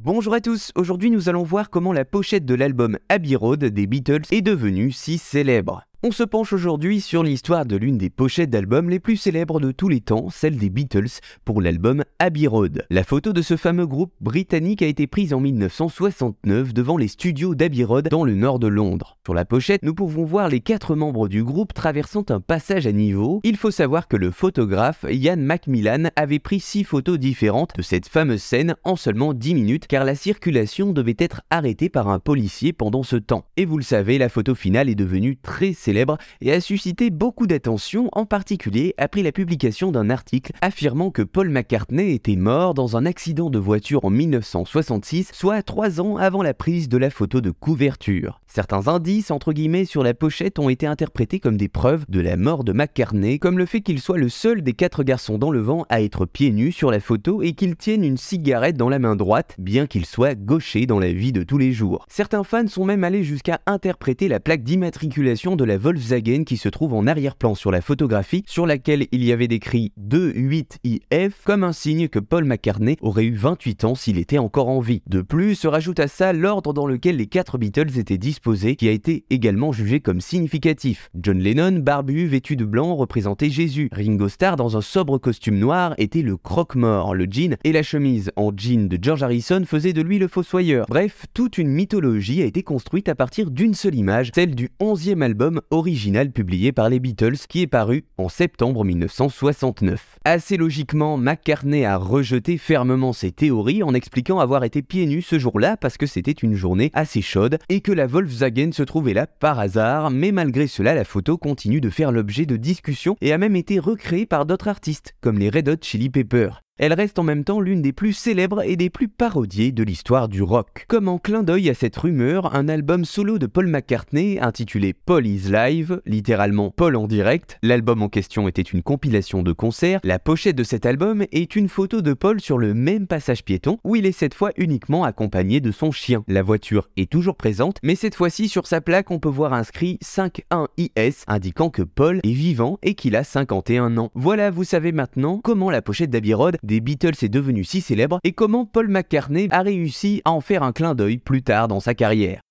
Bonjour à tous, aujourd'hui nous allons voir comment la pochette de l'album Abbey Road des Beatles est devenue si célèbre. On se penche aujourd'hui sur l'histoire de l'une des pochettes d'albums les plus célèbres de tous les temps, celle des Beatles, pour l'album Abbey Road. La photo de ce fameux groupe britannique a été prise en 1969 devant les studios d'Abbey Road dans le nord de Londres. Sur la pochette, nous pouvons voir les quatre membres du groupe traversant un passage à niveau. Il faut savoir que le photographe Ian Macmillan avait pris six photos différentes de cette fameuse scène en seulement 10 minutes car la circulation devait être arrêtée par un policier pendant ce temps. Et vous le savez, la photo finale est devenue très célèbre et a suscité beaucoup d'attention, en particulier après la publication d'un article affirmant que Paul McCartney était mort dans un accident de voiture en 1966, soit trois ans avant la prise de la photo de couverture. Certains indices, entre guillemets, sur la pochette ont été interprétés comme des preuves de la mort de McCartney, comme le fait qu'il soit le seul des quatre garçons dans le vent à être pieds nus sur la photo et qu'il tienne une cigarette dans la main droite, bien qu'il soit gaucher dans la vie de tous les jours. Certains fans sont même allés jusqu'à interpréter la plaque d'immatriculation de la Volkswagen qui se trouve en arrière-plan sur la photographie, sur laquelle il y avait décrit 28IF comme un signe que Paul McCartney aurait eu 28 ans s'il était encore en vie. De plus, se rajoute à ça l'ordre dans lequel les quatre Beatles étaient disposés, qui a été également jugé comme significatif. John Lennon, barbu, vêtu de blanc, représentait Jésus. Ringo Starr, dans un sobre costume noir, était le croque-mort. Le jean et la chemise en jean de George Harrison faisaient de lui le fossoyeur. Bref, toute une mythologie a été construite à partir d'une seule image, celle du 11e album original publié par les Beatles qui est paru en septembre 1969. Assez logiquement, McCartney a rejeté fermement ces théories en expliquant avoir été pieds nus ce jour-là parce que c'était une journée assez chaude et que la Volkswagen se trouvait là par hasard, mais malgré cela, la photo continue de faire l'objet de discussions et a même été recréée par d'autres artistes comme les Red Hot Chili Peppers elle reste en même temps l'une des plus célèbres et des plus parodiées de l'histoire du rock. Comme en clin d'œil à cette rumeur, un album solo de Paul McCartney intitulé Paul is Live, littéralement Paul en direct, l'album en question était une compilation de concerts, la pochette de cet album est une photo de Paul sur le même passage piéton où il est cette fois uniquement accompagné de son chien. La voiture est toujours présente, mais cette fois-ci sur sa plaque on peut voir inscrit 51IS indiquant que Paul est vivant et qu'il a 51 ans. Voilà, vous savez maintenant comment la pochette d'Abbey Road des Beatles est devenue si célèbre et comment Paul McCartney a réussi à en faire un clin d'œil plus tard dans sa carrière.